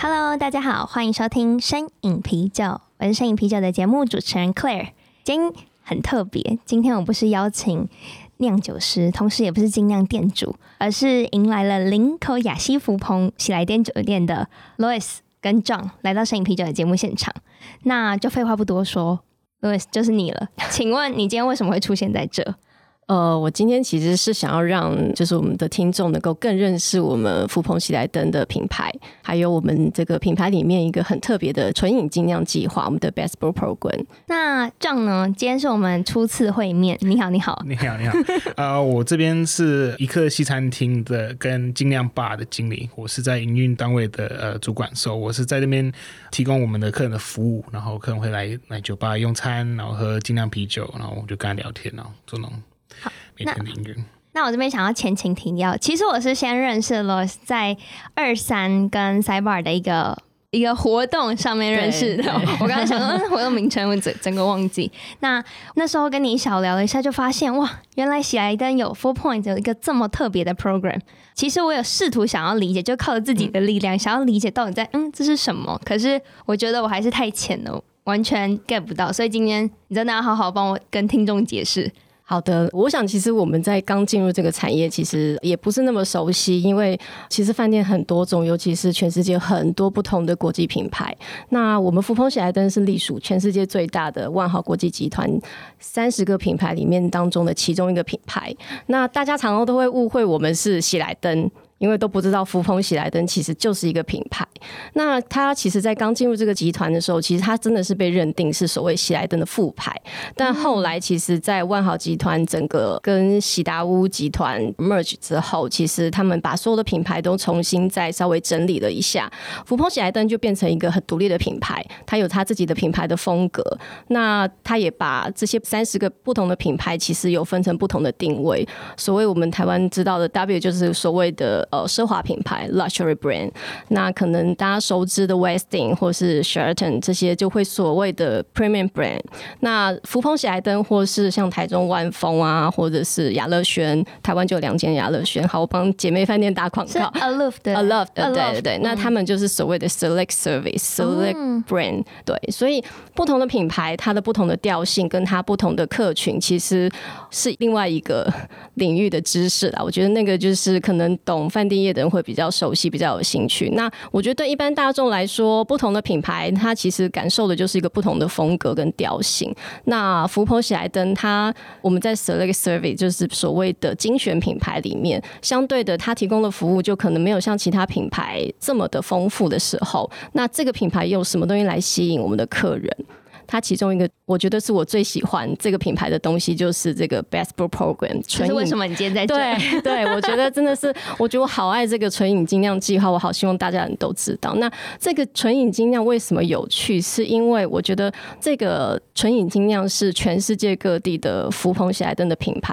！Cheers！Hello，大家好，欢迎收听身影啤酒，我是身影啤酒的节目主持人 Claire。今天很特别，今天我不是邀请酿酒师，同时也不是精酿店主，而是迎来了林口雅西福朋喜来登酒店的 Louis 跟 John 来到身影啤酒的节目现场。那就废话不多说，Louis 就是你了。请问你今天为什么会出现在这？呃，我今天其实是想要让就是我们的听众能够更认识我们福朋喜来登的品牌，还有我们这个品牌里面一个很特别的纯饮精酿计划，我们的 Best Brew Program。那 John 呢？今天是我们初次会面。你好，你好，你好，你好。呃，我这边是一客西餐厅的跟精酿 bar 的经理，我是在营运单位的呃主管，所以我是在这边提供我们的客人的服务，然后客人会来来酒吧用餐，然后喝精酿啤酒，然后我就跟他聊天，然后做那种。好，那那我这边想要前情提要，其实我是先认识了在二三跟 Sidebar 的一个一个活动上面认识的。我刚才想说活动名称，我整整个忘记。那那时候跟你小聊了一下，就发现哇，原来喜来登有 Four Point 有一个这么特别的 program。其实我有试图想要理解，就靠着自己的力量、嗯、想要理解到底在嗯这是什么，可是我觉得我还是太浅了，完全 get 不到。所以今天你真的要好好帮我跟听众解释。好的，我想其实我们在刚进入这个产业，其实也不是那么熟悉，因为其实饭店很多种，尤其是全世界很多不同的国际品牌。那我们福朋喜来登是隶属全世界最大的万豪国际集团三十个品牌里面当中的其中一个品牌。那大家常常都会误会我们是喜来登。因为都不知道福朋喜来登其实就是一个品牌。那他其实，在刚进入这个集团的时候，其实他真的是被认定是所谓喜来登的副牌。但后来，其实，在万豪集团整个跟喜达屋集团 merge 之后，其实他们把所有的品牌都重新再稍微整理了一下，福朋喜来登就变成一个很独立的品牌，它有它自己的品牌的风格。那他也把这些三十个不同的品牌，其实有分成不同的定位。所谓我们台湾知道的 W，就是所谓的。呃，奢华品牌 （luxury brand），那可能大家熟知的 Westin 或是 Sheraton 这些就会所谓的 premium brand。那福朋喜来登或是像台中万丰啊，或者是雅乐轩，台湾就有两间雅乐轩。好，我帮姐妹饭店打广告。的，Aloft 的，对对对。那他们就是所谓的 select service，select、嗯、brand。对，所以不同的品牌，它的不同的调性，跟它不同的客群，其实是另外一个领域的知识啦。我觉得那个就是可能懂。饭店业的人会比较熟悉，比较有兴趣。那我觉得对一般大众来说，不同的品牌，它其实感受的就是一个不同的风格跟调性。那福朋喜来登，它我们在 Select Service 就是所谓的精选品牌里面，相对的，它提供的服务就可能没有像其他品牌这么的丰富的时候，那这个品牌用什么东西来吸引我们的客人？它其中一个，我觉得是我最喜欢这个品牌的东西，就是这个 Best Brew Program。纯饮为什么你今天在这？对对，我觉得真的是，我觉得我好爱这个纯饮精酿计划，我好希望大家人都知道。那这个纯饮精酿为什么有趣？是因为我觉得这个纯饮精酿是全世界各地的福朋喜来登的品牌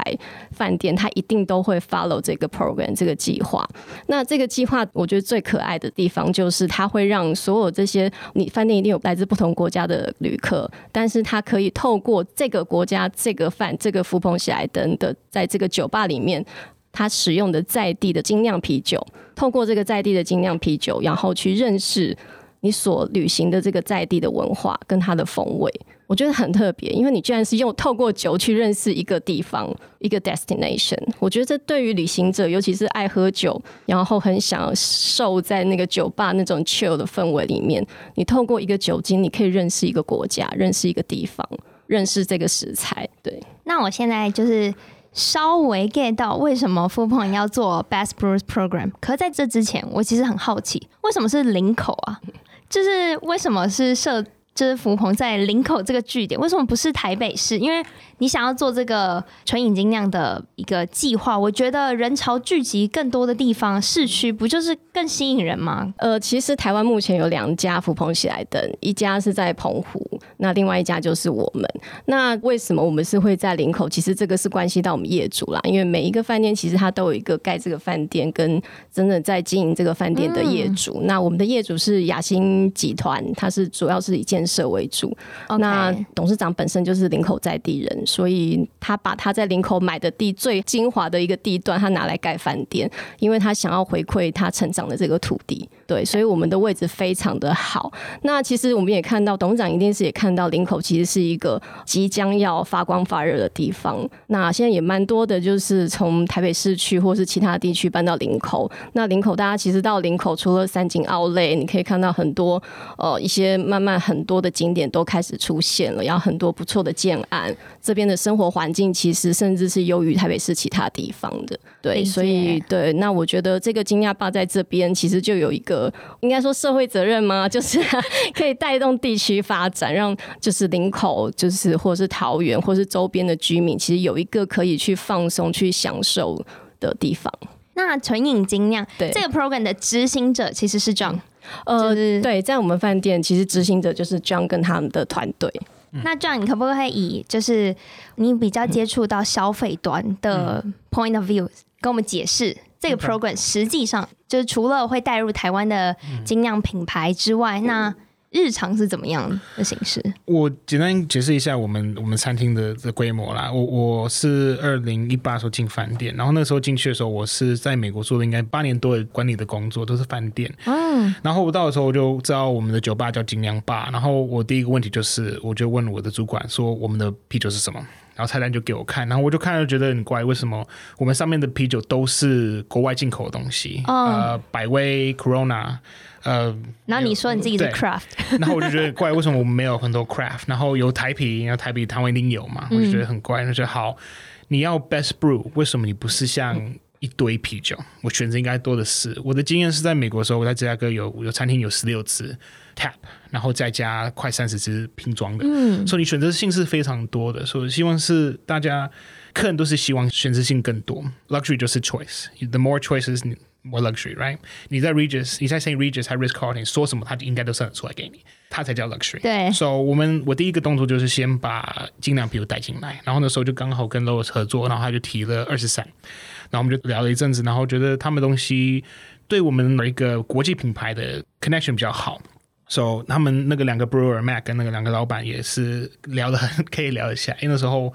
饭店，它一定都会 follow 这个 program 这个计划。那这个计划，我觉得最可爱的地方就是它会让所有这些你饭店一定有来自不同国家的旅客。但是他可以透过这个国家、这个饭、这个福朋喜来登的，在这个酒吧里面，他使用的在地的精酿啤酒，透过这个在地的精酿啤酒，然后去认识你所旅行的这个在地的文化跟它的风味。我觉得很特别，因为你居然是用透过酒去认识一个地方，一个 destination。我觉得这对于旅行者，尤其是爱喝酒，然后很想受在那个酒吧那种 chill 的氛围里面，你透过一个酒精，你可以认识一个国家，认识一个地方，认识这个食材。对，那我现在就是稍微 get 到为什么福朋要做 Best Brews Program。可是在这之前，我其实很好奇，为什么是林口啊？就是为什么是设？就是福朋在林口这个据点，为什么不是台北市？因为你想要做这个纯饮精酿的一个计划，我觉得人潮聚集更多的地方，市区不就是更吸引人吗？呃，其实台湾目前有两家福朋喜来登，一家是在澎湖，那另外一家就是我们。那为什么我们是会在林口？其实这个是关系到我们业主啦，因为每一个饭店其实它都有一个盖这个饭店跟真的在经营这个饭店的业主。嗯、那我们的业主是雅欣集团，它是主要是以建设为主。那董事长本身就是林口在地人，所以他把他在林口买的地最精华的一个地段，他拿来盖饭店，因为他想要回馈他成长的这个土地。对，所以我们的位置非常的好。那其实我们也看到，董事长一定是也看到林口其实是一个即将要发光发热的地方。那现在也蛮多的，就是从台北市区或是其他地区搬到林口。那林口大家其实到林口，除了三井奥莱，你可以看到很多呃一些慢慢很多的景点都开始出现了，然后很多不错的建案。这边的生活环境其实甚至是优于台北市其他地方的。对，所以对，那我觉得这个惊讶坝在这边其实就有一个应该说社会责任吗？就是可以带动地区发展，让就是林口，就是或是桃园，或是周边的居民，其实有一个可以去放松、去享受的地方。那纯饮精酿对这个 program 的执行者其实是 John，呃，对，在我们饭店其实执行者就是 John 跟他们的团队。嗯、那 John，你可不可以以就是你比较接触到消费端的 point of view，跟我们解释这个 program 实际上就是除了会带入台湾的精酿品牌之外，那日常是怎么样的形式？我简单解释一下我们我们餐厅的的规模啦。我我是二零一八时候进饭店，然后那时候进去的时候，我是在美国做了应该八年多的管理的工作，都是饭店。嗯，然后我到的时候我就知道我们的酒吧叫精酿吧，然后我第一个问题就是，我就问我的主管说我们的啤酒是什么，然后菜单就给我看，然后我就看了觉得很怪，为什么我们上面的啤酒都是国外进口的东西？嗯、呃，百威、Corona。呃，然后你说你自己是 craft，然后我就觉得怪，为什么我们没有很多 craft？然后有台啤，然后台啤台湾一定有嘛，我就觉得很怪。那就好，你要 best brew，为什么你不是像一堆啤酒？我选择应该多的是。我的经验是在美国的时候，我在芝加哥有有餐厅有十六支 tap，然后再加快三十支拼装的，嗯，所以你选择性是非常多的。所以希望是大家客人都是希望选择性更多，luxury 就是 choice，the more choices。More luxury, right？你在 Regis，你在 Saint Regis 还 Ritz Carlton 说什么，他就应该都算得出来给你，他才叫 luxury。对。So 我们我第一个动作就是先把精酿啤酒带进来，然后那时候就刚好跟 Lois 合作，然后他就提了二十三，然后我们就聊了一阵子，然后觉得他们东西对我们一个国际品牌的 connection 比较好。So 他们那个两个 brewer Mac 跟那个两个老板也是聊的很 可以聊一下，因为那时候。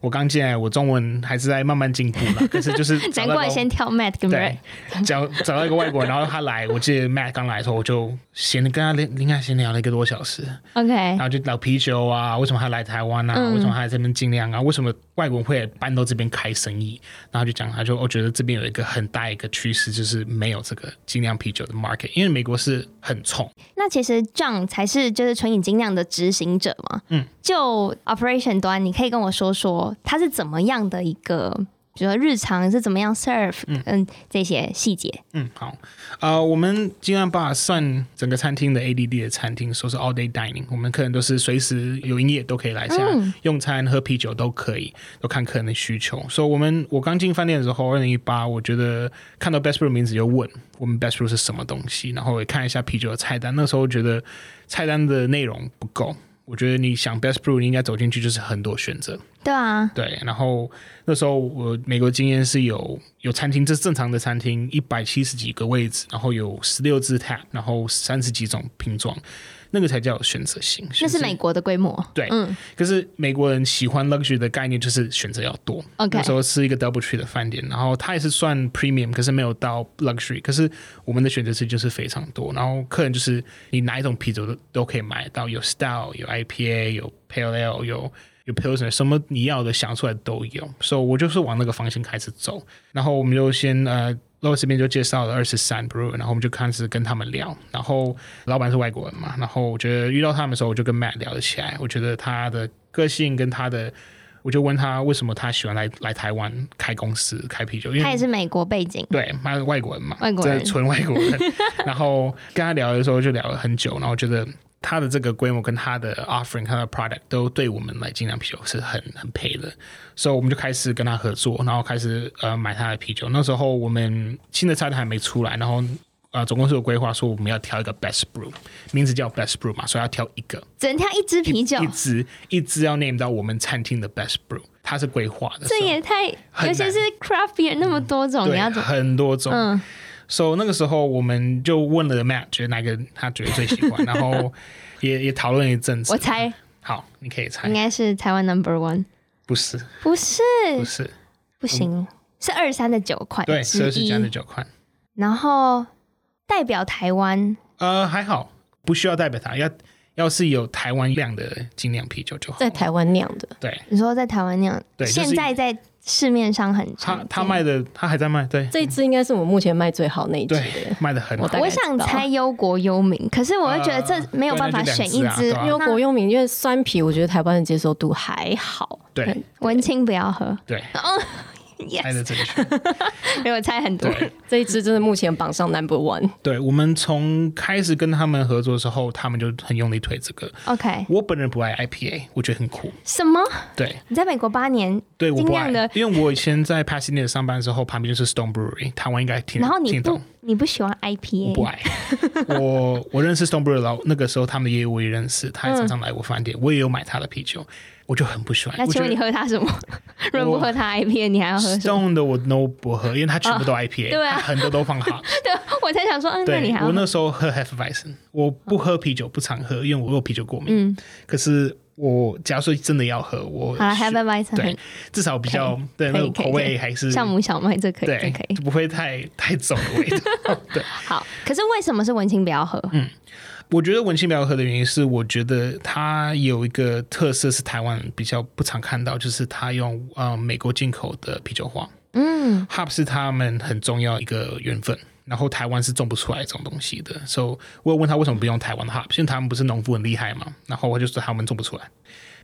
我刚进来，我中文还是在慢慢进步嘛。可是就是 难怪先挑 Matt 跟 Ray，找找到一个外国人，然后他来，我记得 Matt 刚来的时候，我就闲跟他连应该闲聊了一个多小时。OK，然后就聊啤酒啊，为什么他来台湾啊？嗯、为什么他在这边尽量啊？为什么外国人会搬到这边开生意？然后就讲，他就我觉得这边有一个很大一个趋势，就是没有这个精酿啤酒的 market，因为美国是很冲。那其实 John 才是就是纯饮精酿的执行者嘛。嗯，就 operation 端，你可以跟我说说。它是怎么样的一个，比如说日常是怎么样 serve，嗯，这些细节。嗯，好，呃，我们尽量把算整个餐厅的 ADD 的餐厅，说是 all day dining，我们客人都是随时有营业都可以来下、嗯、用餐、喝啤酒都可以，都看客人的需求。所以，我们我刚进饭店的时候，二零一八，我觉得看到 Best room 名字就问我们 Best room 是什么东西，然后也看一下啤酒的菜单。那时候觉得菜单的内容不够。我觉得你想 best brew，你应该走进去就是很多选择。对啊，对。然后那时候我美国经验是有有餐厅，这是正常的餐厅，一百七十几个位置，然后有十六支 tap，然后三十几种瓶装。那个才叫选择性，那是美国的规模。对，嗯，可是美国人喜欢 luxury 的概念就是选择要多。OK，那时候是一个 DoubleTree 的饭店，然后它也是算 premium，可是没有到 luxury。可是我们的选择是就是非常多，然后客人就是你哪一种啤酒都都可以买到，有 style，有 IPA，有 Pale Ale，有有 Pilsner，什么你要的想出来都有。所以我就是往那个方向开始走，然后我们就先呃。然后这边就介绍了二十三 brew，然后我们就开始跟他们聊。然后老板是外国人嘛，然后我觉得遇到他们的时候，我就跟 Matt 聊了起来。我觉得他的个性跟他的，我就问他为什么他喜欢来来台湾开公司开啤酒，因为他也是美国背景，对，他是外国人嘛，外国人，纯外国人。然后跟他聊的时候就聊了很久，然后觉得它的这个规模跟它的 offering、它的 product 都对我们来精酿啤酒是很很配的，所以我们就开始跟他合作，然后开始呃买他的啤酒。那时候我们新的菜单还没出来，然后呃总公司有规划说我们要挑一个 best brew，名字叫 best brew 嘛，所以要挑一个，只能挑一支啤酒，一支一支要 name 到我们餐厅的 best brew，它是规划的。这也太，尤其是 craft beer 那么多种，嗯、你要怎很多种，嗯。所、so, 以那个时候我们就问了 Matt，觉得哪个他觉得最喜欢，然后 也也讨论一阵子。我猜，好，你可以猜，应该是台湾 Number One，不是，不是，不是，不行，嗯、是二三的九款，对，是二三的九款。然后代表台湾，呃，还好，不需要代表它，要要是有台湾酿的精酿啤酒就好，在台湾酿的，对，你说在台湾酿，对，现在在。就是市面上很常他他卖的，他还在卖。对，这一支应该是我们目前卖最好那一支的，卖的很好。我想猜忧国忧民，可是我又觉得这没有办法选一支忧国忧民，因为酸啤我觉得台湾的接受度还好。对，文青不要喝。对。猜的正确，没有猜很多。这一支真的目前榜上 number one。对，我们从开始跟他们合作的时候，他们就很用力推这个。OK，我本人不爱 IPA，我觉得很苦。什么？对，你在美国八年，对，我不爱的，因为我以前在 Pasadena 上班的时候，旁边就是 Stone Brewery，台湾应该听。然后你不，你不喜欢 IPA？我不爱。我我认识 Stone Brewery 老那个时候，他们的业务我也认识，他也常常来我饭店，我也有买他的啤酒。我就很不喜欢。那请问你喝它什么？如果不喝它 IPA，你还要喝什么？Stone 的我 no 不喝，因为它全部都 IPA，、哦、对啊，很多都放好。对，我才想说，嗯，那你还？我那时候喝 Hefeweizen，我不喝啤酒，不常喝，因为我有啤酒过敏。嗯。可是我假如说真的要喝，我好 Hefeweizen 对，至少比较对那个口味还是酵母小麦，这可以，这可以，不会太太重的味道。对。好，可是为什么是文青不要喝？嗯。我觉得文青不要喝的原因是，我觉得它有一个特色是台湾比较不常看到，就是它用呃美国进口的啤酒花，嗯，hop 是他们很重要一个缘分，然后台湾是种不出来这种东西的，所以我有问他为什么不用台湾的 hop，因为他们不是农夫很厉害嘛，然后我就说他们种不出来，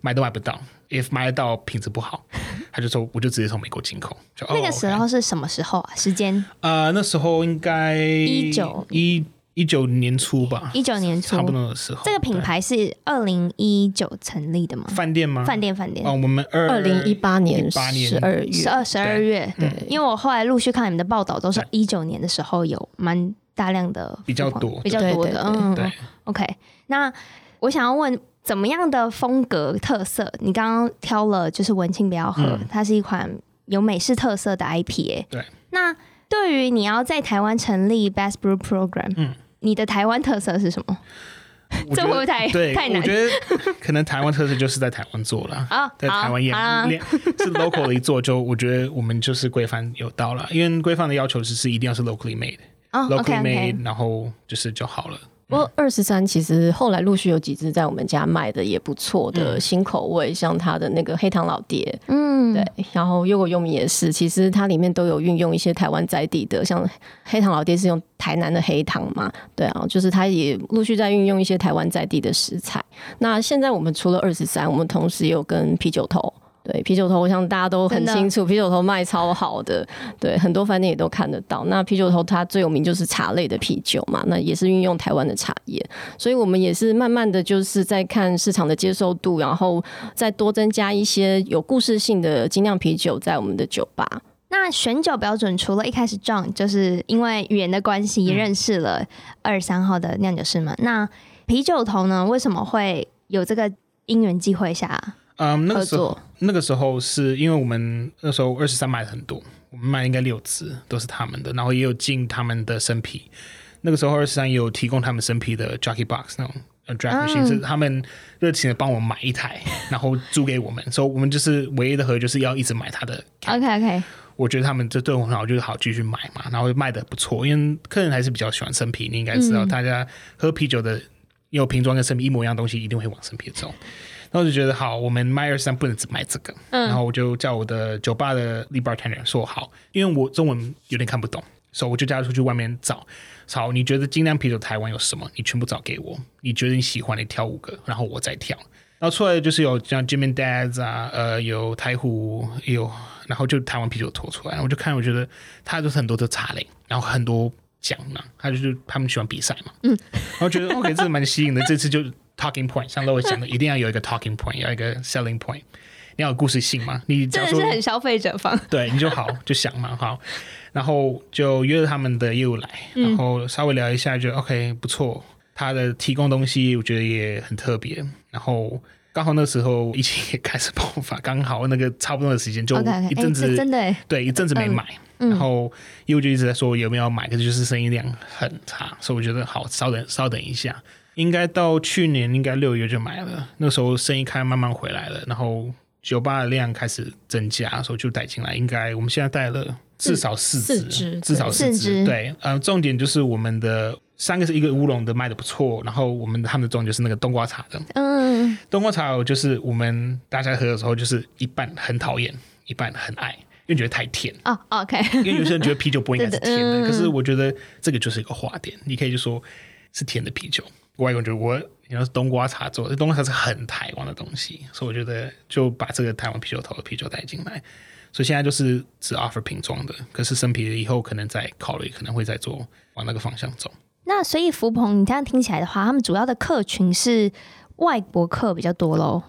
买都买不到，if 买得到品质不好，他就说我就直接从美国进口。就那个时候是什么时候啊？时间？呃，那时候应该一九一。一九年初吧，一九年初差不多的时候。这个品牌是二零一九成立的吗？饭店吗？饭店，饭店。哦，我们二零一八年十二月，十二十二月。对，因为我后来陆续看你们的报道，都是一九年的时候有蛮大量的，比较多，比较多的。嗯，对。OK，那我想要问，怎么样的风格特色？你刚刚挑了就是文青不要喝，它是一款有美式特色的 IPA。对。那对于你要在台湾成立 Best Brew Program，嗯。你的台湾特色是什么？这会不会太对太难？我觉得可能台湾特色就是在台湾做了啊，在台湾演练 是 local 的一做，就我觉得我们就是规范有到了，因为规范的要求只是一定要是 locally made，locally made，然后就是就好了。不过二十三其实后来陆续有几支在我们家卖的也不错的新口味，嗯、像它的那个黑糖老爹，嗯，对，然后优果优名也是，其实它里面都有运用一些台湾在地的，像黑糖老爹是用台南的黑糖嘛，对啊，就是它也陆续在运用一些台湾在地的食材。那现在我们除了二十三，我们同时也有跟啤酒头。对，啤酒头，我想大家都很清楚，啤酒头卖超好的，对，很多饭店也都看得到。那啤酒头它最有名就是茶类的啤酒嘛，那也是运用台湾的茶叶，所以我们也是慢慢的就是在看市场的接受度，然后再多增加一些有故事性的精酿啤酒在我们的酒吧。那选酒标准除了一开始 John 就是因为语言的关系认识了二十三号的酿酒师们，嗯、那啤酒头呢，为什么会有这个因缘机会下？嗯，那个时候，那个时候是因为我们那时候二十三买了很多，我们卖应该六支都是他们的，然后也有进他们的生啤。那个时候二十三也有提供他们生啤的 Jockey Box 那种 Draft Machine，是他们热情的帮我买一台，然后租给我们，所以我们就是唯一的合约就是要一直买他的。OK OK，我觉得他们这对我很好，就是好继续买嘛，然后卖的不错，因为客人还是比较喜欢生啤，你应该知道，大家喝啤酒的有瓶装跟生啤一模一样东西，一定会往生啤走。然后就觉得好，我们卖二三不能只卖这个，嗯、然后我就叫我的酒吧的 lead bartender 说好，因为我中文有点看不懂，所以我就叫他出去外面找，好你觉得精酿啤酒台湾有什么，你全部找给我，你觉得你喜欢，你挑五个，然后我再挑，然后出来的就是有像 Jim and Dad's 啊，呃，有台虎，有，然后就台湾啤酒拖出来，我就看，我觉得他就是很多的茶类，然后很多奖呢，他就是他们喜欢比赛嘛，嗯，然后觉得 OK，这蛮吸引的，这次就。Talking point，像我讲的，一定要有一个 talking point，要一个 selling point，你要有故事性嘛？你假如说真的是很消费者方，对，你就好就想嘛，好，然后就约了他们的业务来，然后稍微聊一下就，就、嗯、OK 不错，他的提供东西我觉得也很特别，然后刚好那时候疫情也开始爆发，刚好那个差不多的时间就一阵子 okay, okay. 欸、真的对一阵子没买。嗯然后业务就一直在说有没有买，可是就是生意量很差，所以我觉得好，稍等稍等一下，应该到去年应该六月就买了，那时候生意开慢慢回来了，然后酒吧的量开始增加，所以就带进来。应该我们现在带了至少四支，至少四支。对，呃，重点就是我们的三个是一个乌龙的卖的不错，然后我们的他们的重点就是那个冬瓜茶的，嗯，冬瓜茶就是我们大家喝的时候就是一半很讨厌，一半很爱。因为觉得太甜哦、oh,，OK。因为有些人觉得啤酒不应该是甜的，可是我觉得这个就是一个话点。你可以就说是甜的啤酒，外国人觉得我，你要是冬瓜茶做的，冬瓜茶是很台湾的东西，所以我觉得就把这个台湾啤酒头的啤酒带进来。所以现在就是只 offer 瓶装的，可是生啤以后可能再考虑，可能会再做往那个方向走。那所以福朋，你这样听起来的话，他们主要的客群是外国客比较多喽？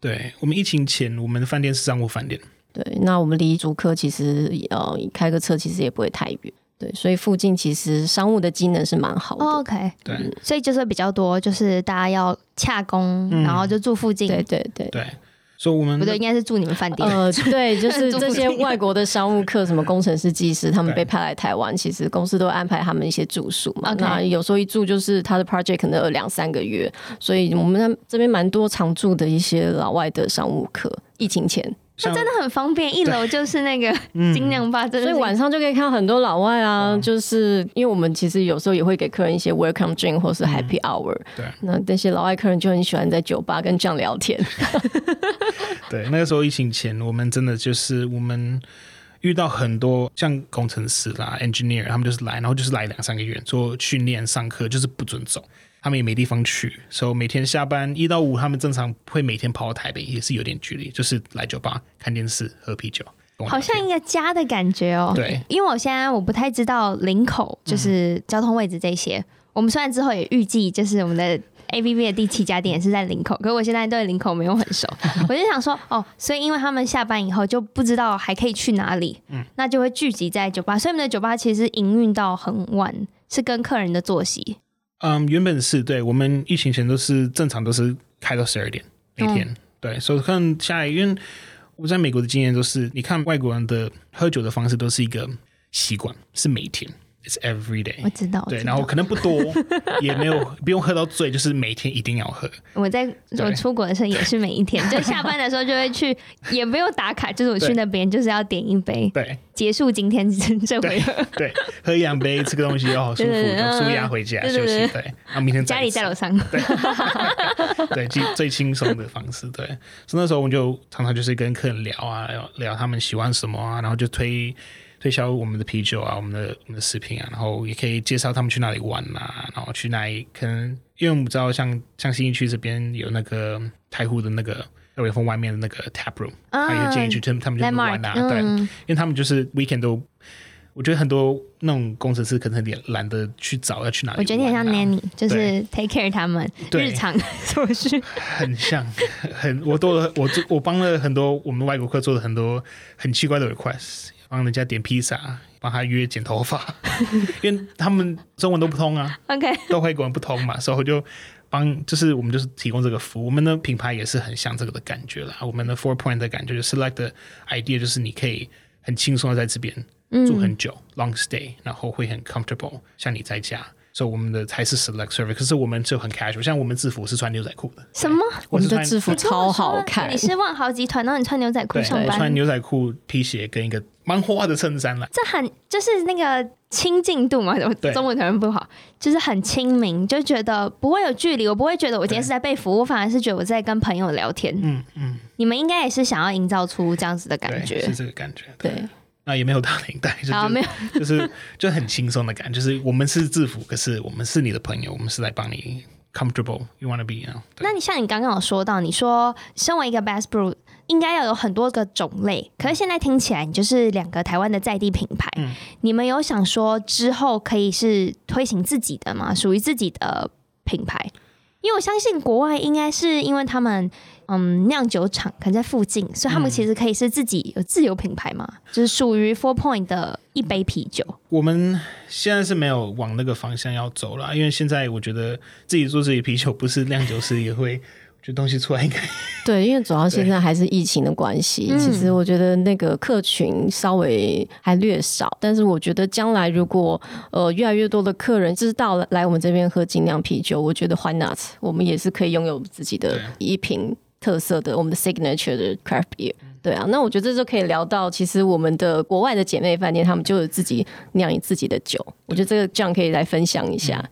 对，我们疫情前，我们的饭店是商务饭店。对，那我们离竹科其实呃开个车其实也不会太远，对，所以附近其实商务的机能是蛮好的。Oh, OK，对，所以就是比较多，就是大家要洽公，嗯、然后就住附近。对对对对，所以我们不对，应该是住你们饭店。呃，对，就是这些外国的商务客，什么工程师、技师，他们被派来台湾，其实公司都安排他们一些住宿嘛。那有时候一住就是他的 project 可能有两三个月，所以我们这边蛮多常住的一些老外的商务客，疫情前。那真的很方便，一楼就是那个 精酿吧，所以晚上就可以看到很多老外啊。就是因为我们其实有时候也会给客人一些 welcome drink 或是 happy hour，嗯。对，那那些老外客人就很喜欢在酒吧跟这样聊天。对，那个时候疫情前，我们真的就是我们遇到很多像工程师啦、engineer，他们就是来，然后就是来两三个月做训练、上课，就是不准走。他们也没地方去，所以每天下班一到五，他们正常会每天跑到台北，也是有点距离，就是来酒吧看电视、喝啤酒，好像一个家的感觉哦。对，因为我现在我不太知道林口就是交通位置这些。嗯、我们虽然之后也预计，就是我们的 AVB 的第七家店也是在林口，可是我现在对林口没有很熟，我就想说哦，所以因为他们下班以后就不知道还可以去哪里，嗯，那就会聚集在酒吧，所以我们的酒吧其实营运到很晚，是跟客人的作息。嗯，原本是对，我们疫情前都是正常都是开到十二点每天，嗯、对，所以可能下来，因为我在美国的经验都是，你看外国人的喝酒的方式都是一个习惯，是每天。It's every day，我知道，对，然后可能不多，也没有不用喝到醉，就是每天一定要喝。我在我出国的时候也是每一天，就下班的时候就会去，也没有打卡，就是我去那边就是要点一杯，对，结束今天这回合，对，喝一两杯，吃个东西又好舒服，舒压回家休息，对，然后明天家里在楼上，对，对，最最轻松的方式，对，所以那时候我们就常常就是跟客人聊啊，聊聊他们喜欢什么啊，然后就推。推销我们的啤酒啊，我们的我们的食品啊，然后也可以介绍他们去哪里玩啊，然后去哪里可能，因为我们知道像像新义区这边有那个太湖的那个二月峰外面的那个 tap room，他也建议去他们他们就玩啊，对，因为他们就是 weekend 都，我觉得很多那种工程师可能也懒得去找要去哪里，我觉得你很像 nanny，就是 take care 他们日常所需，很像，很我做了我做我帮了很多我们外国客做了很多很奇怪的 request。帮人家点披萨，帮他约剪头发，因为他们中文都不通啊，OK，都会跟我们不通嘛，所以我就帮，就是我们就是提供这个服务。我们的品牌也是很像这个的感觉啦。我们的 Four Point 的感觉就是 Select 的 idea，就是你可以很轻松的在这边住很久，嗯，long stay，然后会很 comfortable，像你在家。所以我们的才是 select service，可是我们就很 casual，像我们制服是穿牛仔裤的。什么？我们的制服超好看。你是万豪集团，然后你穿牛仔裤上班？对，穿牛仔裤、皮鞋跟一个蛮花的衬衫了。这很就是那个亲近度嘛，中文可能不好，就是很亲民，就觉得不会有距离。我不会觉得我今天是在被服务，我反而是觉得我在跟朋友聊天。嗯嗯。你们应该也是想要营造出这样子的感觉，是这个感觉。对。对那也没有打领带，就没有，就是就很轻松的感觉，就是我们是制服，可是我们是你的朋友，我们是来帮你 comfortable you wanna be 啊。那你像你刚刚有说到，你说身为一个 Bass Pro 应该要有很多个种类，可是现在听起来你就是两个台湾的在地品牌，嗯，你们有想说之后可以是推行自己的吗？属于自己的品牌？因为我相信国外应该是因为他们嗯酿酒厂可能在附近，所以他们其实可以是自己有自有品牌嘛，嗯、就是属于 Four Point 的一杯啤酒。我们现在是没有往那个方向要走了，因为现在我觉得自己做自己啤酒，不是酿酒师也会。就东西出来应该 对，因为主要现在还是疫情的关系。其实我觉得那个客群稍微还略少，但是我觉得将来如果呃越来越多的客人知道了来我们这边喝精酿啤酒，我觉得 Why not？我们也是可以拥有自己的一瓶特色的我们的 signature 的 craft beer。对啊，那我觉得这就可以聊到，其实我们的国外的姐妹饭店，他们就有自己酿自己的酒。我觉得这个这样可以来分享一下。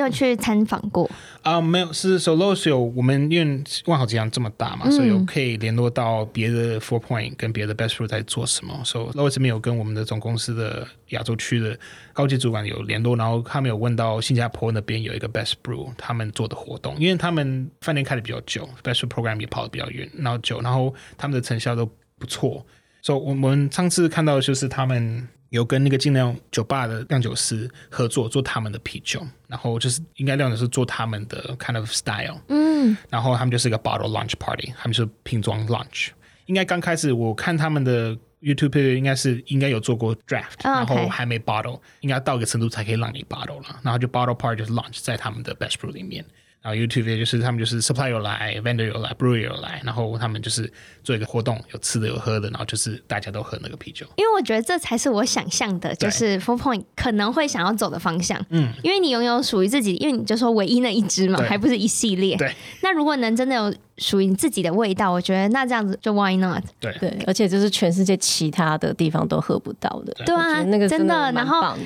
有去参访过啊、呃？没有，是 Solos 有我们因为万豪集团这么大嘛，嗯、所以有可以联络到别的 Four Point 跟别的 Best Brew 在做什么。所以 Lois 这边有跟我们的总公司的亚洲区的高级主管有联络，然后他们有问到新加坡那边有一个 Best Brew 他们做的活动，因为他们饭店开的比较久，Best Program 也跑的比较远，然后久，然后他们的成效都不错。所以我们上次看到的就是他们。有跟那个尽量酒吧的酿酒师合作做他们的啤酒，然后就是应该酿酒师做他们的 kind of style，嗯，然后他们就是一个 bottle launch party，他们是瓶装 launch。应该刚开始我看他们的 YouTube 应该是应该有做过 draft，然后还没 bottle，应该到一个程度才可以让你 bottle 了，然后就 bottle party 就是 launch 在他们的 best brew 里面。然后 YouTube 也就是他们就是 supply 有来，vendor 有来，brewer 有来，然后他们就是做一个活动，有吃的有喝的，然后就是大家都喝那个啤酒。因为我觉得这才是我想象的，就是 Four Point 可能会想要走的方向。嗯，因为你拥有属于自己，因为你就说唯一那一只嘛，还不是一系列。对。那如果能真的有属于你自己的味道，我觉得那这样子就 Why not？对对，而且就是全世界其他的地方都喝不到的。对啊，那个真的，然后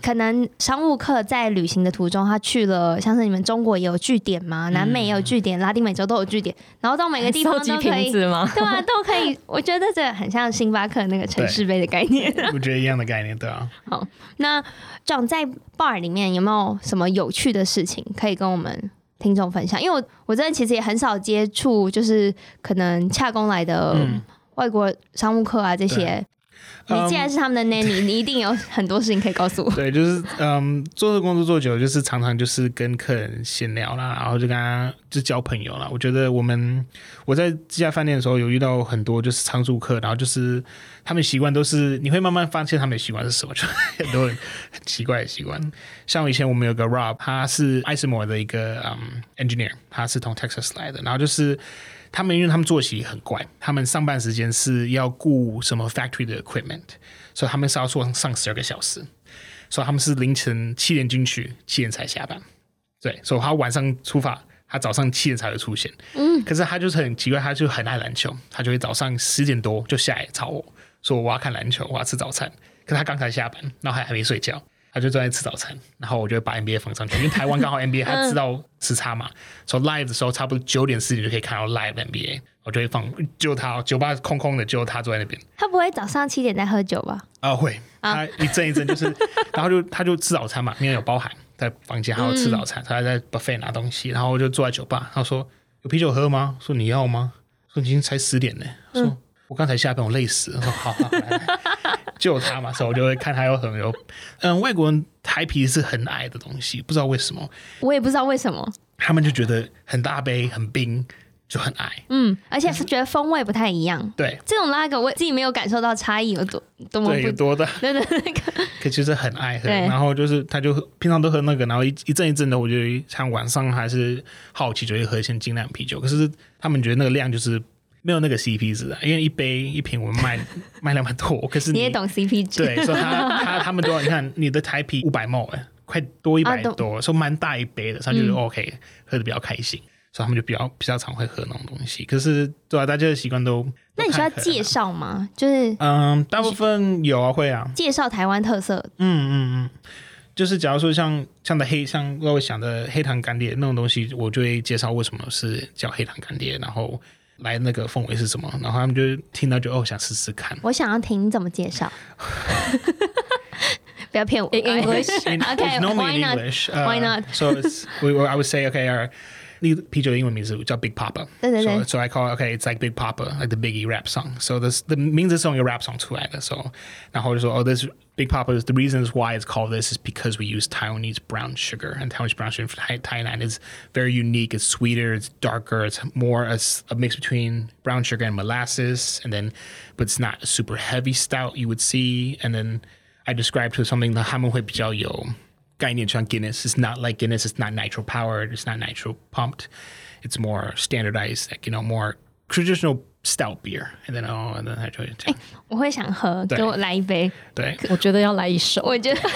可能商务客在旅行的途中，他去了像是你们中国也有据点嘛，南美也有据点，拉丁美洲都有据点，然后到每个地方都可以，对啊，都可以。我觉得这很像星巴克那个城市杯的概念，我觉得一样的概念，对啊。好，那 John 在 bar 里面有没有什么有趣的事情可以跟我们听众分享？因为我我真的其实也很少接触，就是可能洽工来的外国商务客啊这些。你既然是他们的 nanny，你一定有很多事情可以告诉我。对，就是嗯，做这工作做久，就是常常就是跟客人闲聊啦，然后就跟他就交朋友啦。我觉得我们我在这家饭店的时候有遇到很多就是常住客，然后就是他们习惯都是你会慢慢发现他们的习惯是什么，就 很多很奇怪的习惯。像以前我们有个 Rob，他是艾斯摩的一个嗯 engineer，他是从 Texas 来的，然后就是。他们因为他们作息很怪，他们上班时间是要顾什么 factory 的 equipment，所以他们是要做上十二个小时，所以他们是凌晨七点进去，七点才下班。对，所以他晚上出发，他早上七点才会出现。嗯，可是他就是很奇怪，他就很爱篮球，他就会早上十点多就下来找我说我要看篮球，我要吃早餐。可是他刚才下班，然后还还没睡觉。他就在吃早餐，然后我就把 NBA 放上去，因为台湾刚好 NBA 他知道时差嘛，从、嗯、live 的时候差不多九点十点就可以看到 live NBA，我就会放就他酒吧空空的，就他坐在那边。他不会早上七点再喝酒吧？啊、哦，会，他一阵一阵就是，然后就他就吃早餐嘛，因为有包含在房间，还有吃早餐，嗯、他还在 buffet 拿东西，然后我就坐在酒吧，他说有啤酒喝吗？说你要吗？说已经才十点呢，说。嗯我刚才下班，我累死了。说好，好，来来就他嘛，所以我就会看他有很有，嗯，外国人台啤是很矮的东西，不知道为什么。我也不知道为什么。他们就觉得很大杯、很冰就很矮。嗯，而且是觉得风味不太一样。对，这种拉格我自己没有感受到差异有多多么不多的。对对那个，可其实很爱喝。然后就是他就平常都喝那个，然后一一阵一阵的，我就像晚上还是好奇就会喝一些精酿啤酒。可是他们觉得那个量就是。没有那个 CP 值啊，因为一杯一瓶我们卖 卖那么多，可是你，你也懂 CP 值，对，所以他他 他们都要你看你的台啤五百 ml 哎，快多一百多，说蛮、啊、大一杯的，他就觉得 OK，、嗯、喝的比较开心，所以他们就比较比较常会喝那种东西。可是对啊，大家的习惯都，那你需要介绍吗？就是嗯，大部分有啊，会啊，介绍台湾特色。嗯嗯嗯，就是假如说像像的黑像各位想的黑糖干爹那种东西，我就会介绍为什么是叫黑糖干爹，然后。来那个氛围是什么？然后他们就听到就哦，想试试看。我想要听你怎么介绍，不要骗我。English, okay, why not? Why not? So we, I would say, okay, our 那个啤酒的英文名字叫 Big Papa。对对对。So, so I call it, okay, it's like Big Papa, like the Biggie rap song. So this the 名字是用一个 rap song 出来的。So 然后就说，oh, this Big Papa is the reasons why it's called this is because we use Taiwanese brown sugar, and Taiwanese brown sugar from Thailand is very unique. It's sweeter, it's darker, it's more a, a mix between brown sugar and molasses, and then but it's not a super heavy stout you would see. And then I described to something 他们会比较有 概念，像 Guinness. It's not like Guinness. It's not nitro powered. It's not nitro pumped. It's more standardized, like, you know, more traditional stout beer. And then oh, and then 他就会这样。欸，我会想喝，给我来一杯。对，我觉得要来一首。我觉得真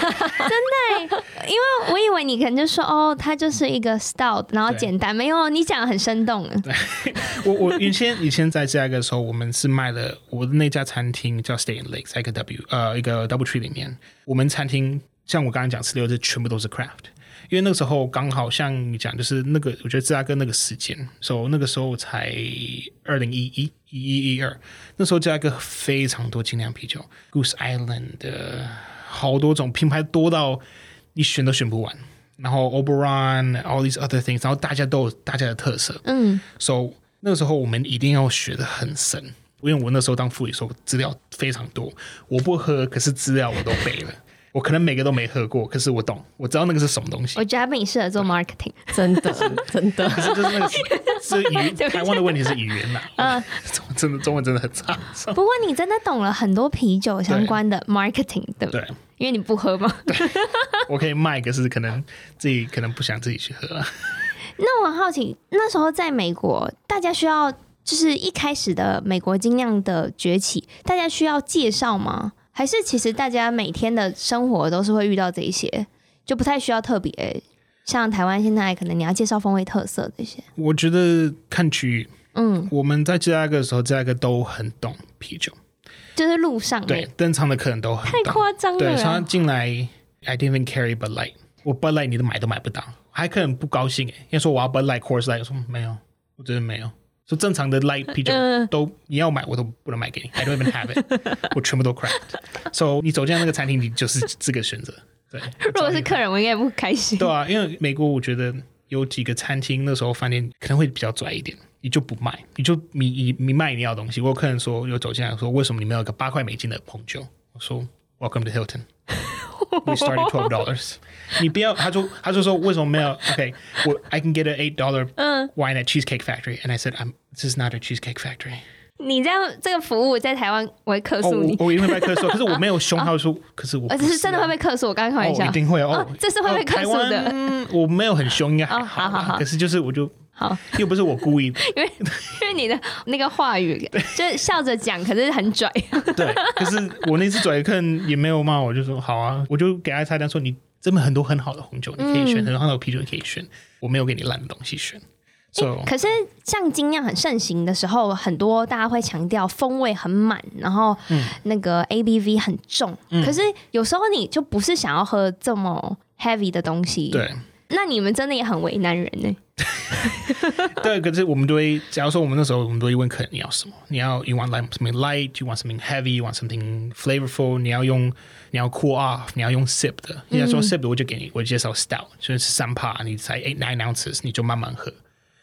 的，因为我以为你可能就说哦，它就是一个 stout，然后简单，没有你讲的很生动。对，我我以前以前在这个时候，我们是卖的，我的那家餐厅叫 Stay in Lake，在一个 W 呃一个 Double Tree 里面，我们餐厅 像我刚刚讲十六，这全部都是 craft。因为那个时候刚好像你讲，就是那个我觉得芝加哥那个时间，所以那个时候才二零一一一一一二，那时候芝加哥非常多精酿啤酒，Goose Island 的好多种品牌多到你选都选不完，然后 Oberon all these other things，然后大家都有大家的特色，嗯，所以那个时候我们一定要学的很深，因为我那时候当副理时候资料非常多，我不喝，可是资料我都背了。我可能每个都没喝过，可是我懂，我知道那个是什么东西。我觉得你适合做 marketing，真的，真的。可是就是那个是语台湾的问题是语言呐，嗯，真的中文真的很差。不过你真的懂了很多啤酒相关的 marketing，对不对？因为你不喝嘛。对，我可以卖，可是可能自己可能不想自己去喝。那我很好奇，那时候在美国，大家需要就是一开始的美国精酿的崛起，大家需要介绍吗？还是其实大家每天的生活都是会遇到这一些，就不太需要特别。像台湾现在可能你要介绍风味特色这些，我觉得看区域。嗯，我们在芝加哥的时候，芝加哥都很懂啤酒，就是路上对登场的客人都很太夸张了。对，常常进来，I didn't even carry Bud Light，我 Bud Light 你都买都买不到，还客人不高兴哎，因为说我要 Bud Light Coors Light，我说没有，我真的没有。就正常的 light 啤酒都你要买我都不能买给你，I don't even have it，我全部都 cracked。So 你走进那个餐厅，你就是这个选择。对，如果是客人，我应该不开心。对啊，因为美国我觉得有几个餐厅那时候饭店可能会比较拽一点，你就不卖，你就你你你卖你要东西。我有客人说有走进来说，为什么你没有个八块美金的红酒？我说 Welcome to Hilton。We started twelve dollars。你不要，他就他就说为什么没有？OK，我 I can get an eight dollar wine at Cheesecake Factory，and I said I'm this is not a Cheesecake Factory。你这样这个服务在台湾我会客诉你，我一定会被客诉。可是我没有凶，他说，可是我这是真的会被客诉。我刚刚开玩笑，一定会哦，这是会被客诉的。我没有很凶，应该还好。好好好。可是就是我就 好，又不是我故意，因为因为你的那个话语就是笑着讲，可是很拽。对，可是我那次拽客人也没有骂我，就说好啊，我就给他菜单说你。这边很多很好的红酒，你可以选；很好的啤酒，你可以选。我没有给你烂的东西选。可是像精酿很盛行的时候，很多大家会强调风味很满，然后那个 ABV 很重。嗯、可是有时候你就不是想要喝这么 heavy 的东西。对。那你们真的也很为难人呢。对，可是我们都会，假如说我们那时候，我们都会问客人你要什么？你要 you want like something light，you want something heavy，you want something flavorful？你要用你要 cool off，你要用 sip 的。你要说 sip 的，我就给你，我介绍 stout，就是三趴，你才 eight nine ounces，你就慢慢喝。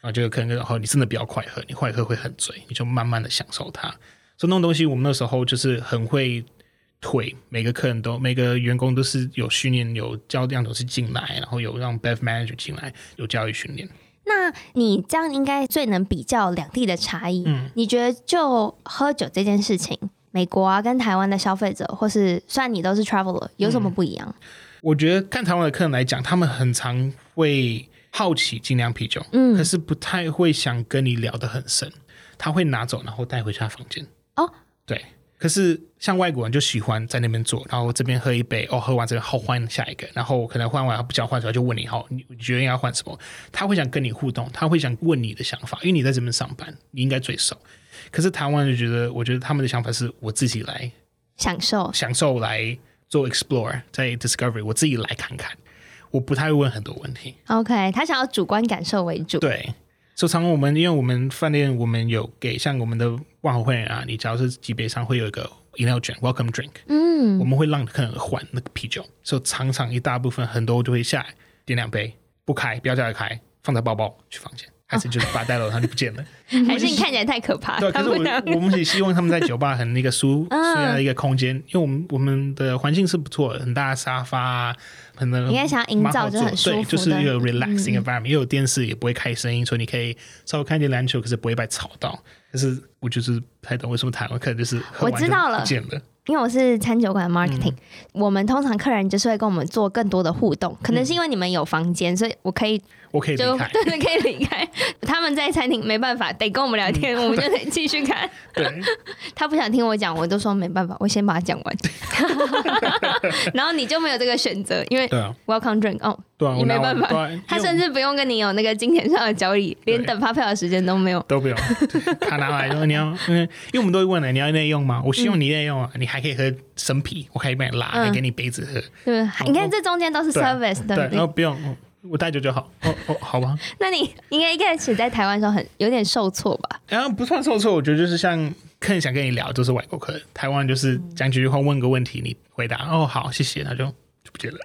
然后就客人然后你真的不要快喝，你快喝会很醉，你就慢慢的享受它。所以那种东西，我们那时候就是很会。推每个客人都每个员工都是有训练有教这样都是进来，然后有让 bev manager 进来有教育训练。那你这样应该最能比较两地的差异。嗯，你觉得就喝酒这件事情，美国啊跟台湾的消费者，或是算你都是 traveler，有什么不一样？嗯，我觉得看台湾的客人来讲，他们很常会好奇精酿啤酒，嗯，可是不太会想跟你聊得很深，他会拿走然后带回去他房间。哦，对。可是像外国人就喜欢在那边坐，然后这边喝一杯，哦，喝完这个好换下一个，然后可能换完他不想换出来就问你好，你觉得应该换什么？他会想跟你互动，他会想问你的想法，因为你在这边上班，你应该最熟。可是台湾就觉得，我觉得他们的想法是我自己来享受，享受来做 explore，在 discovery，我自己来看看，我不太会问很多问题。OK，他想要主观感受为主，对。所以，常常我们因为我们饭店，我们有给像我们的万豪会员啊，你只要是级别上会有一个饮料卷，Welcome Drink，嗯，我们会让客人换那个啤酒。所以，常常一大部分很多就会下来点两杯，不开，不要叫他开，放在包包去房间，还是就是把它带走，它就不见了？还是你看起来太可怕？对，可是我我们也希望他们在酒吧很那个舒舒压的一个空间，因为我们我们的环境是不错的，很大的沙发啊，很多应该想要营造就很舒服对，就是一个 relaxing environment，又有电视也不会开声音，所以你可以稍微看一点篮球，可是不会被吵到。可是我就是不太懂为什么台湾可能就是我知道了，见了，因为我是餐酒馆 marketing，、嗯、我们通常客人就是会跟我们做更多的互动，可能是因为你们有房间，所以我可以。我可以离开，对对，可以离开。他们在餐厅没办法，得跟我们聊天，嗯、我们就 得继续看。对，他不想听我讲，我都说没办法，我先把它讲完。然后你就没有这个选择，因为 welcome drink 哦，对啊，你没办法。他甚至不用跟你有那个金钱上的交易，连等发票的时间都没有，都不用。他拿来，说你要，因为因为我们都会问了，你要内用吗？我希望你内用啊，嗯、你还可以喝生啤，我可以帮你拉，还给你杯子喝。对，你看这中间都是 service 的，对，然后不用。我带酒就好哦哦，好吧。那你应该一开始在台湾的时候很有点受挫吧？然后、啊、不算受挫，我觉得就是像客人想跟你聊，都是外国客人。台湾就是讲几句话，问个问题，你回答哦好，谢谢，他就就不见了。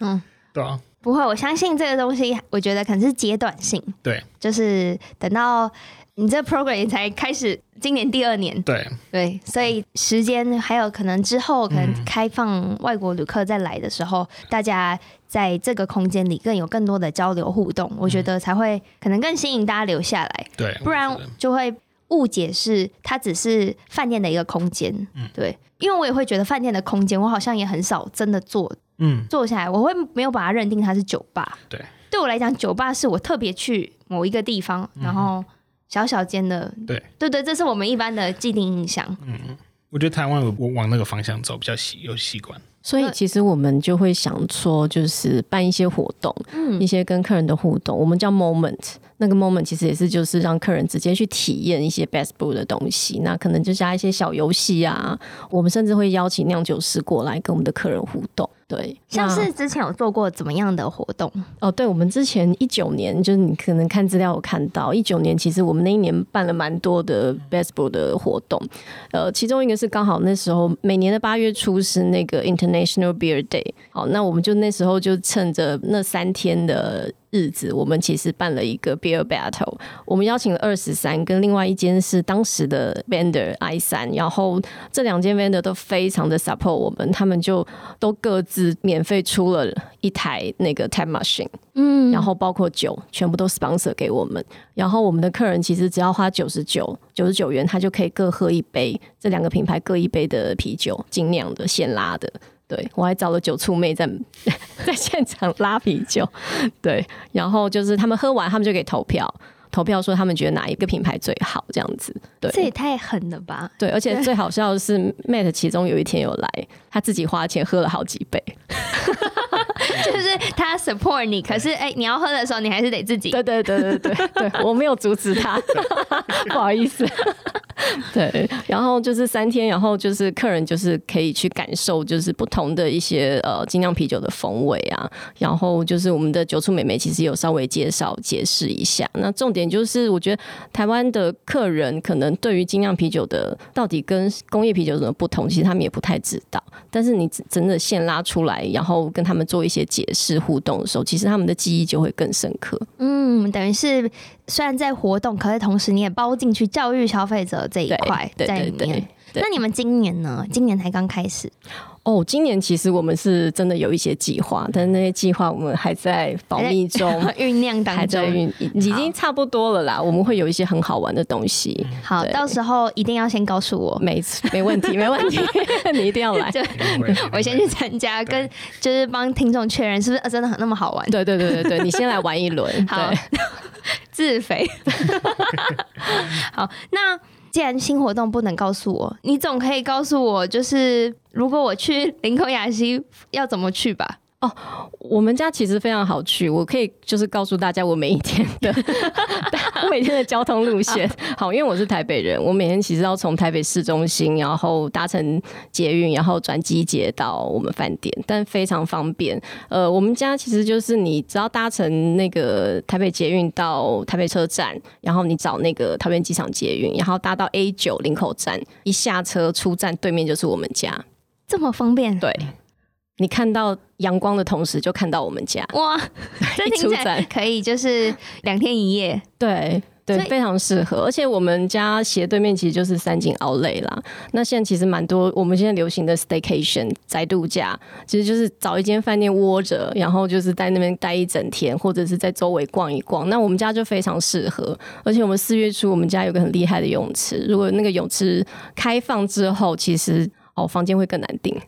嗯，对啊。不会，我相信这个东西，我觉得可能是阶段性。对，就是等到。你这 program 也才开始，今年第二年，对对，所以时间还有可能之后可能开放外国旅客再来的时候，嗯、大家在这个空间里更有更多的交流互动，嗯、我觉得才会可能更吸引大家留下来。对，不然就会误解是它只是饭店的一个空间。嗯，对，因为我也会觉得饭店的空间，我好像也很少真的坐，嗯，坐下来，我会没有把它认定它是酒吧。对，对我来讲，酒吧是我特别去某一个地方，然后。小小间的，对对对，这是我们一般的既定印象。嗯，我觉得台湾我往那个方向走比较习有习惯，所以其实我们就会想说，就是办一些活动，嗯，一些跟客人的互动，我们叫 moment。那个 moment 其实也是就是让客人直接去体验一些 best brew 的东西，那可能就加一些小游戏啊，我们甚至会邀请酿酒师过来跟我们的客人互动。对，像是之前有做过怎么样的活动？哦，对，我们之前一九年，就是你可能看资料有看到，一九年其实我们那一年办了蛮多的 baseball 的活动，呃，其中一个是刚好那时候每年的八月初是那个 International Beer Day，好，那我们就那时候就趁着那三天的。日子，我们其实办了一个 beer battle，我们邀请了二十三，跟另外一间是当时的 vendor i 三，然后这两间 vendor 都非常的 support 我们，他们就都各自免费出了一台那个 tap machine，嗯，然后包括酒全部都 sponsor 给我们，然后我们的客人其实只要花九十九九十九元，他就可以各喝一杯，这两个品牌各一杯的啤酒，精酿的现拉的。对，我还找了九醋妹在 在现场拉啤酒，对，然后就是他们喝完，他们就可以投票，投票说他们觉得哪一个品牌最好，这样子。对，这也太狠了吧！对，而且最好笑的是，Mate 其中有一天有来，他自己花钱喝了好几杯，就是他 support 你，可是哎、欸，你要喝的时候，你还是得自己。对对对对对 对，我没有阻止他，不好意思。对，然后就是三天，然后就是客人就是可以去感受，就是不同的一些呃精酿啤酒的风味啊。然后就是我们的酒醋美眉其实有稍微介绍解释一下。那重点就是，我觉得台湾的客人可能对于精酿啤酒的到底跟工业啤酒有什么不同，其实他们也不太知道。但是你真的现拉出来，然后跟他们做一些解释互动的时候，其实他们的记忆就会更深刻。嗯，等于是虽然在活动，可是同时你也包进去教育消费者这一块在里面。那你们今年呢？今年才刚开始。哦，今年其实我们是真的有一些计划，但是那些计划我们还在保密中 酝酿当中，还在酝，已经差不多了啦。我们会有一些很好玩的东西。好，到时候一定要先告诉我。没没问题，没问题，你一定要来。就我先去参加，跟就是帮听众确认是不是真的很那么好玩。对对对对对，你先来玩一轮。好，自肥。好，那。既然新活动不能告诉我，你总可以告诉我，就是如果我去林口雅溪要怎么去吧？哦，我们家其实非常好去，我可以就是告诉大家我每一天的我 每天的交通路线。好，因为我是台北人，我每天其实要从台北市中心，然后搭乘捷运，然后转机捷到我们饭店，但非常方便。呃，我们家其实就是你只要搭乘那个台北捷运到台北车站，然后你找那个桃园机场捷运，然后搭到 A 九林口站，一下车出站对面就是我们家，这么方便。对。你看到阳光的同时，就看到我们家。哇，这听起来可以，就是两天一夜。对。对，非常适合，而且我们家斜对面其实就是三井奥莱啦。那现在其实蛮多，我们现在流行的 staycation 宅度假，其实就是找一间饭店窝着，然后就是在那边待一整天，或者是在周围逛一逛。那我们家就非常适合，而且我们四月初我们家有个很厉害的泳池，如果那个泳池开放之后，其实哦房间会更难订。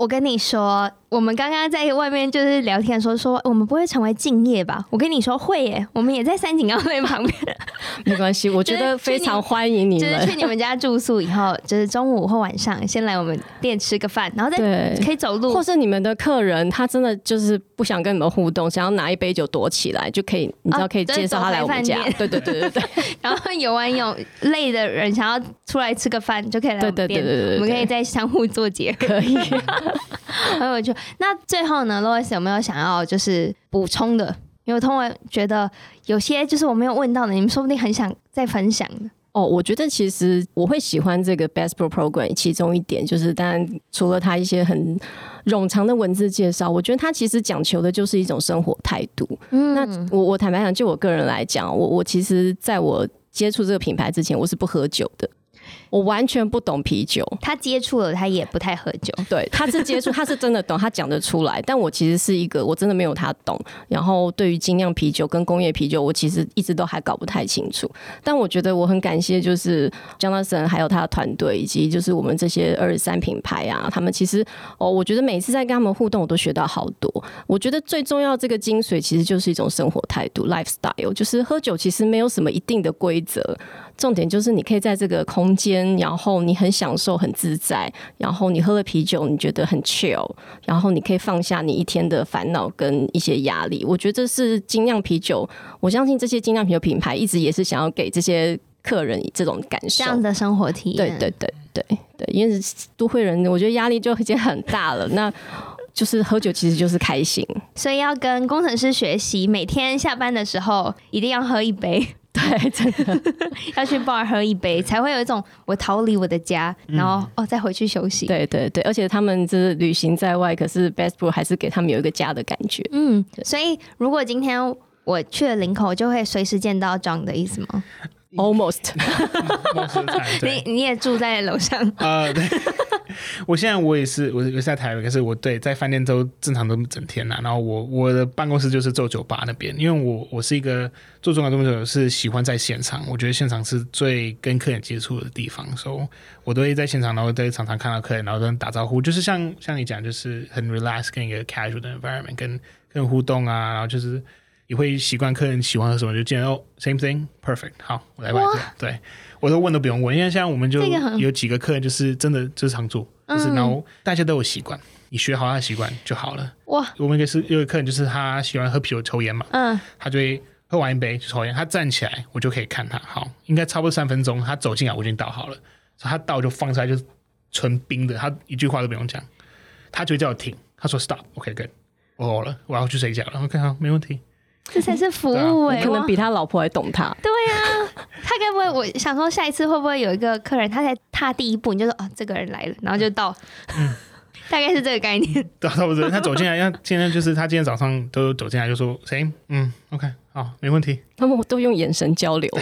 我跟你说。我们刚刚在外面就是聊天说说，我们不会成为敬业吧？我跟你说会耶，我们也在三井奥莱旁边。没关系，我觉得非常欢迎你们。就是去你们家住宿以后，就是中午或晚上先来我们店吃个饭，然后再可以走路。或是你们的客人他真的就是不想跟你们互动，想要拿一杯酒躲起来，就可以，你知道可以介绍他来我们家。对对对对对。然后游完泳累的人想要出来吃个饭，就可以来我们店。对对对对对。我们可以再相互做结，可以。很有趣。那最后呢，Lois 有没有想要就是补充的？因为通文觉得有些就是我没有问到的，你们说不定很想再分享的。哦，我觉得其实我会喜欢这个 Best Pro Program，其中一点就是，当然除了它一些很冗长的文字介绍，我觉得它其实讲求的就是一种生活态度。嗯，那我我坦白讲，就我个人来讲，我我其实在我接触这个品牌之前，我是不喝酒的。我完全不懂啤酒，他接触了，他也不太喝酒。对，他是接触，他是真的懂，他讲得出来。但我其实是一个，我真的没有他懂。然后对于精酿啤酒跟工业啤酒，我其实一直都还搞不太清楚。但我觉得我很感谢，就是 Jonathan 还有他的团队，以及就是我们这些二十三品牌啊，他们其实哦，我觉得每次在跟他们互动，我都学到好多。我觉得最重要这个精髓，其实就是一种生活态度 （lifestyle），就是喝酒其实没有什么一定的规则。重点就是你可以在这个空间，然后你很享受、很自在，然后你喝了啤酒，你觉得很 chill，然后你可以放下你一天的烦恼跟一些压力。我觉得这是精酿啤酒，我相信这些精酿啤酒品牌一直也是想要给这些客人这种感受，这样的生活体验。对对对对对，因为都会人，我觉得压力就已经很大了，那就是喝酒其实就是开心，所以要跟工程师学习，每天下班的时候一定要喝一杯。对，真的要去 bar 喝一杯，才会有一种我逃离我的家，然后、嗯、哦再回去休息。对对对，而且他们就是旅行在外，可是 Best Brew 还是给他们有一个家的感觉。嗯，所以如果今天我去了林口，就会随时见到 John 的意思吗？Almost，你你也住在楼上？呃，对。我现在我也是，我是在台北，可是我对在饭店都正常都整天呐。然后我我的办公室就是做酒吧那边，因为我我是一个做中华中酒是喜欢在现场，我觉得现场是最跟客人接触的地方，所以我都会在现场，然后在常常看到客人，然后跟打招呼，就是像像你讲，就是很 relax 跟一个 casual 的 environment，跟跟互动啊，然后就是也会习惯客人喜欢喝什么就见哦，same thing，perfect，好，我来吧，对。我都问都不用问，因为现在我们就有几个客人，就是真的就是常住，就是然后大家都有习惯，你学好他的习惯就好了。哇！我们一个是有个客人，就是他喜欢喝啤酒抽烟嘛，嗯，他就会喝完一杯就抽烟，他站起来我就可以看他，好，应该差不多三分钟，他走进来我已经倒好了，所以他倒就放出来就是纯冰的，他一句话都不用讲，他就会叫我停，他说 stop，OK，good，我好了，我要去睡觉了，OK，好，没问题。这才是服务哎、欸，可能比他老婆还懂他。对呀、啊，他该不会？我想说，下一次会不会有一个客人，他才踏第一步，你就说哦，这个人来了，然后就到，嗯、大概是这个概念。对，差不多。他走进来，像今天就是他今天早上都走进来就说谁？嗯，OK，好，没问题。他们都用眼神交流，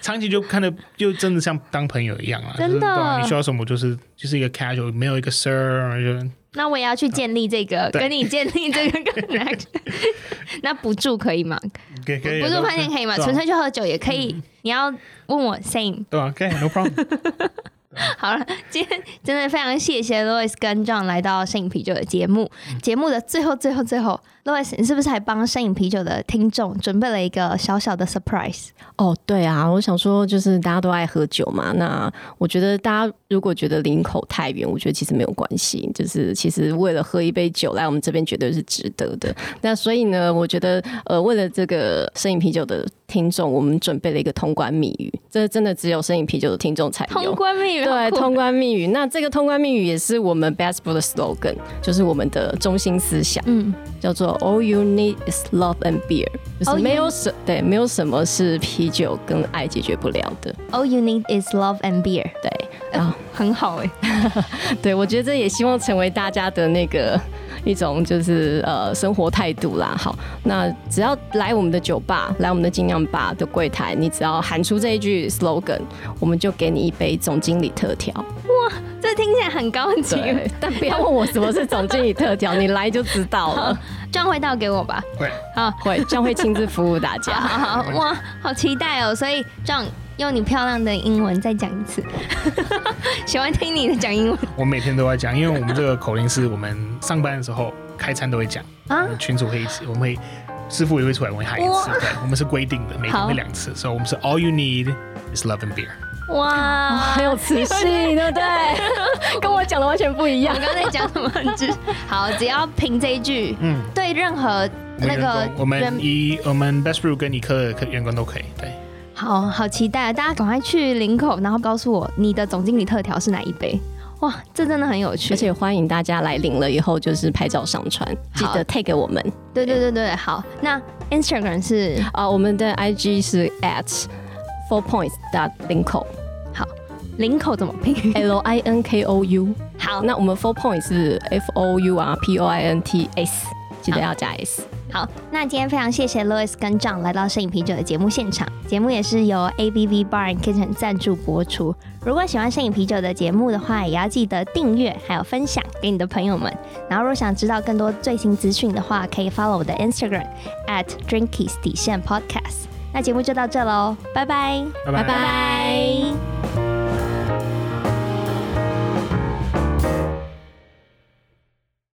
长期就看的就真的像当朋友一样啊，真的。就是、你需要什么，就是就是一个 casual，没有一个 sir 就。那我也要去建立这个，啊、跟你建立这个 connect。那不住可以吗？可以，可以。不住饭店可以吗？纯粹去喝酒也可以。嗯、你要问我 same。对啊，可以，no problem。好了，今天真的非常谢谢 Louis 跟 John 来到摄影啤酒的节目。节目的最后，最后，最后，Louis，你是不是还帮摄影啤酒的听众准备了一个小小的 surprise？哦，对啊，我想说，就是大家都爱喝酒嘛。那我觉得大家如果觉得领口太远，我觉得其实没有关系。就是其实为了喝一杯酒来我们这边，绝对是值得的。那所以呢，我觉得呃，为了这个摄影啤酒的。听众，我们准备了一个通关密语，这真的只有生饮啤酒的听众才有。通关密语，对，通关密语。那这个通关密语也是我们 Best Brew 的 slogan，就是我们的中心思想，嗯，叫做 All you need is love and beer，就是没有什对，没有什么是啤酒跟爱解决不了的。All you need is love and beer，对，啊、呃、很好哎，对我觉得这也希望成为大家的那个。一种就是呃生活态度啦，好，那只要来我们的酒吧，来我们的精酿吧的柜台，你只要喊出这一句 slogan，我们就给你一杯总经理特调。哇，这听起来很高级，但不要问我什么是总经理特调，你来就知道了。这样会倒给我吧？会，好，会，这样会亲自服务大家。好，好，哇，好期待哦！所以这样。用你漂亮的英文再讲一次，喜欢听你的讲英文。我每天都在讲，因为我们这个口令是我们上班的时候开餐都会讲啊。群主会一次，我们会师傅也会出来，我们会喊一次。对，我们是规定的，每天会两次，所以我们是 All you need is love and beer。哇，很有磁性，对不对？跟我讲的完全不一样。我刚才讲什么？只好，只要凭这一句，嗯，对任何那个我们一我们 Best Brew 跟一科的员工都可以，对。好好期待，大家赶快去领口，然后告诉我你的总经理特调是哪一杯？哇，这真的很有趣，而且欢迎大家来领了以后就是拍照上传，记得 tag 给我们。对对对对，好。那 Instagram 是啊，我们的 IG 是 at four points dot 领口。好，领口怎么拼？L I N K O U。好，那我们 four points 是 F O U R P O I N T S，记得要加 S。好，那今天非常谢谢 Louis 跟 John 来到摄影啤酒的节目现场。节目也是由 ABV Bar and Kitchen 赞助播出。如果喜欢摄影啤酒的节目的话，也要记得订阅还有分享给你的朋友们。然后，如果想知道更多最新资讯的话，可以 follow 我的 Instagram at Drinkies 底线 Podcast。那节目就到这喽，拜拜，拜拜。Bye bye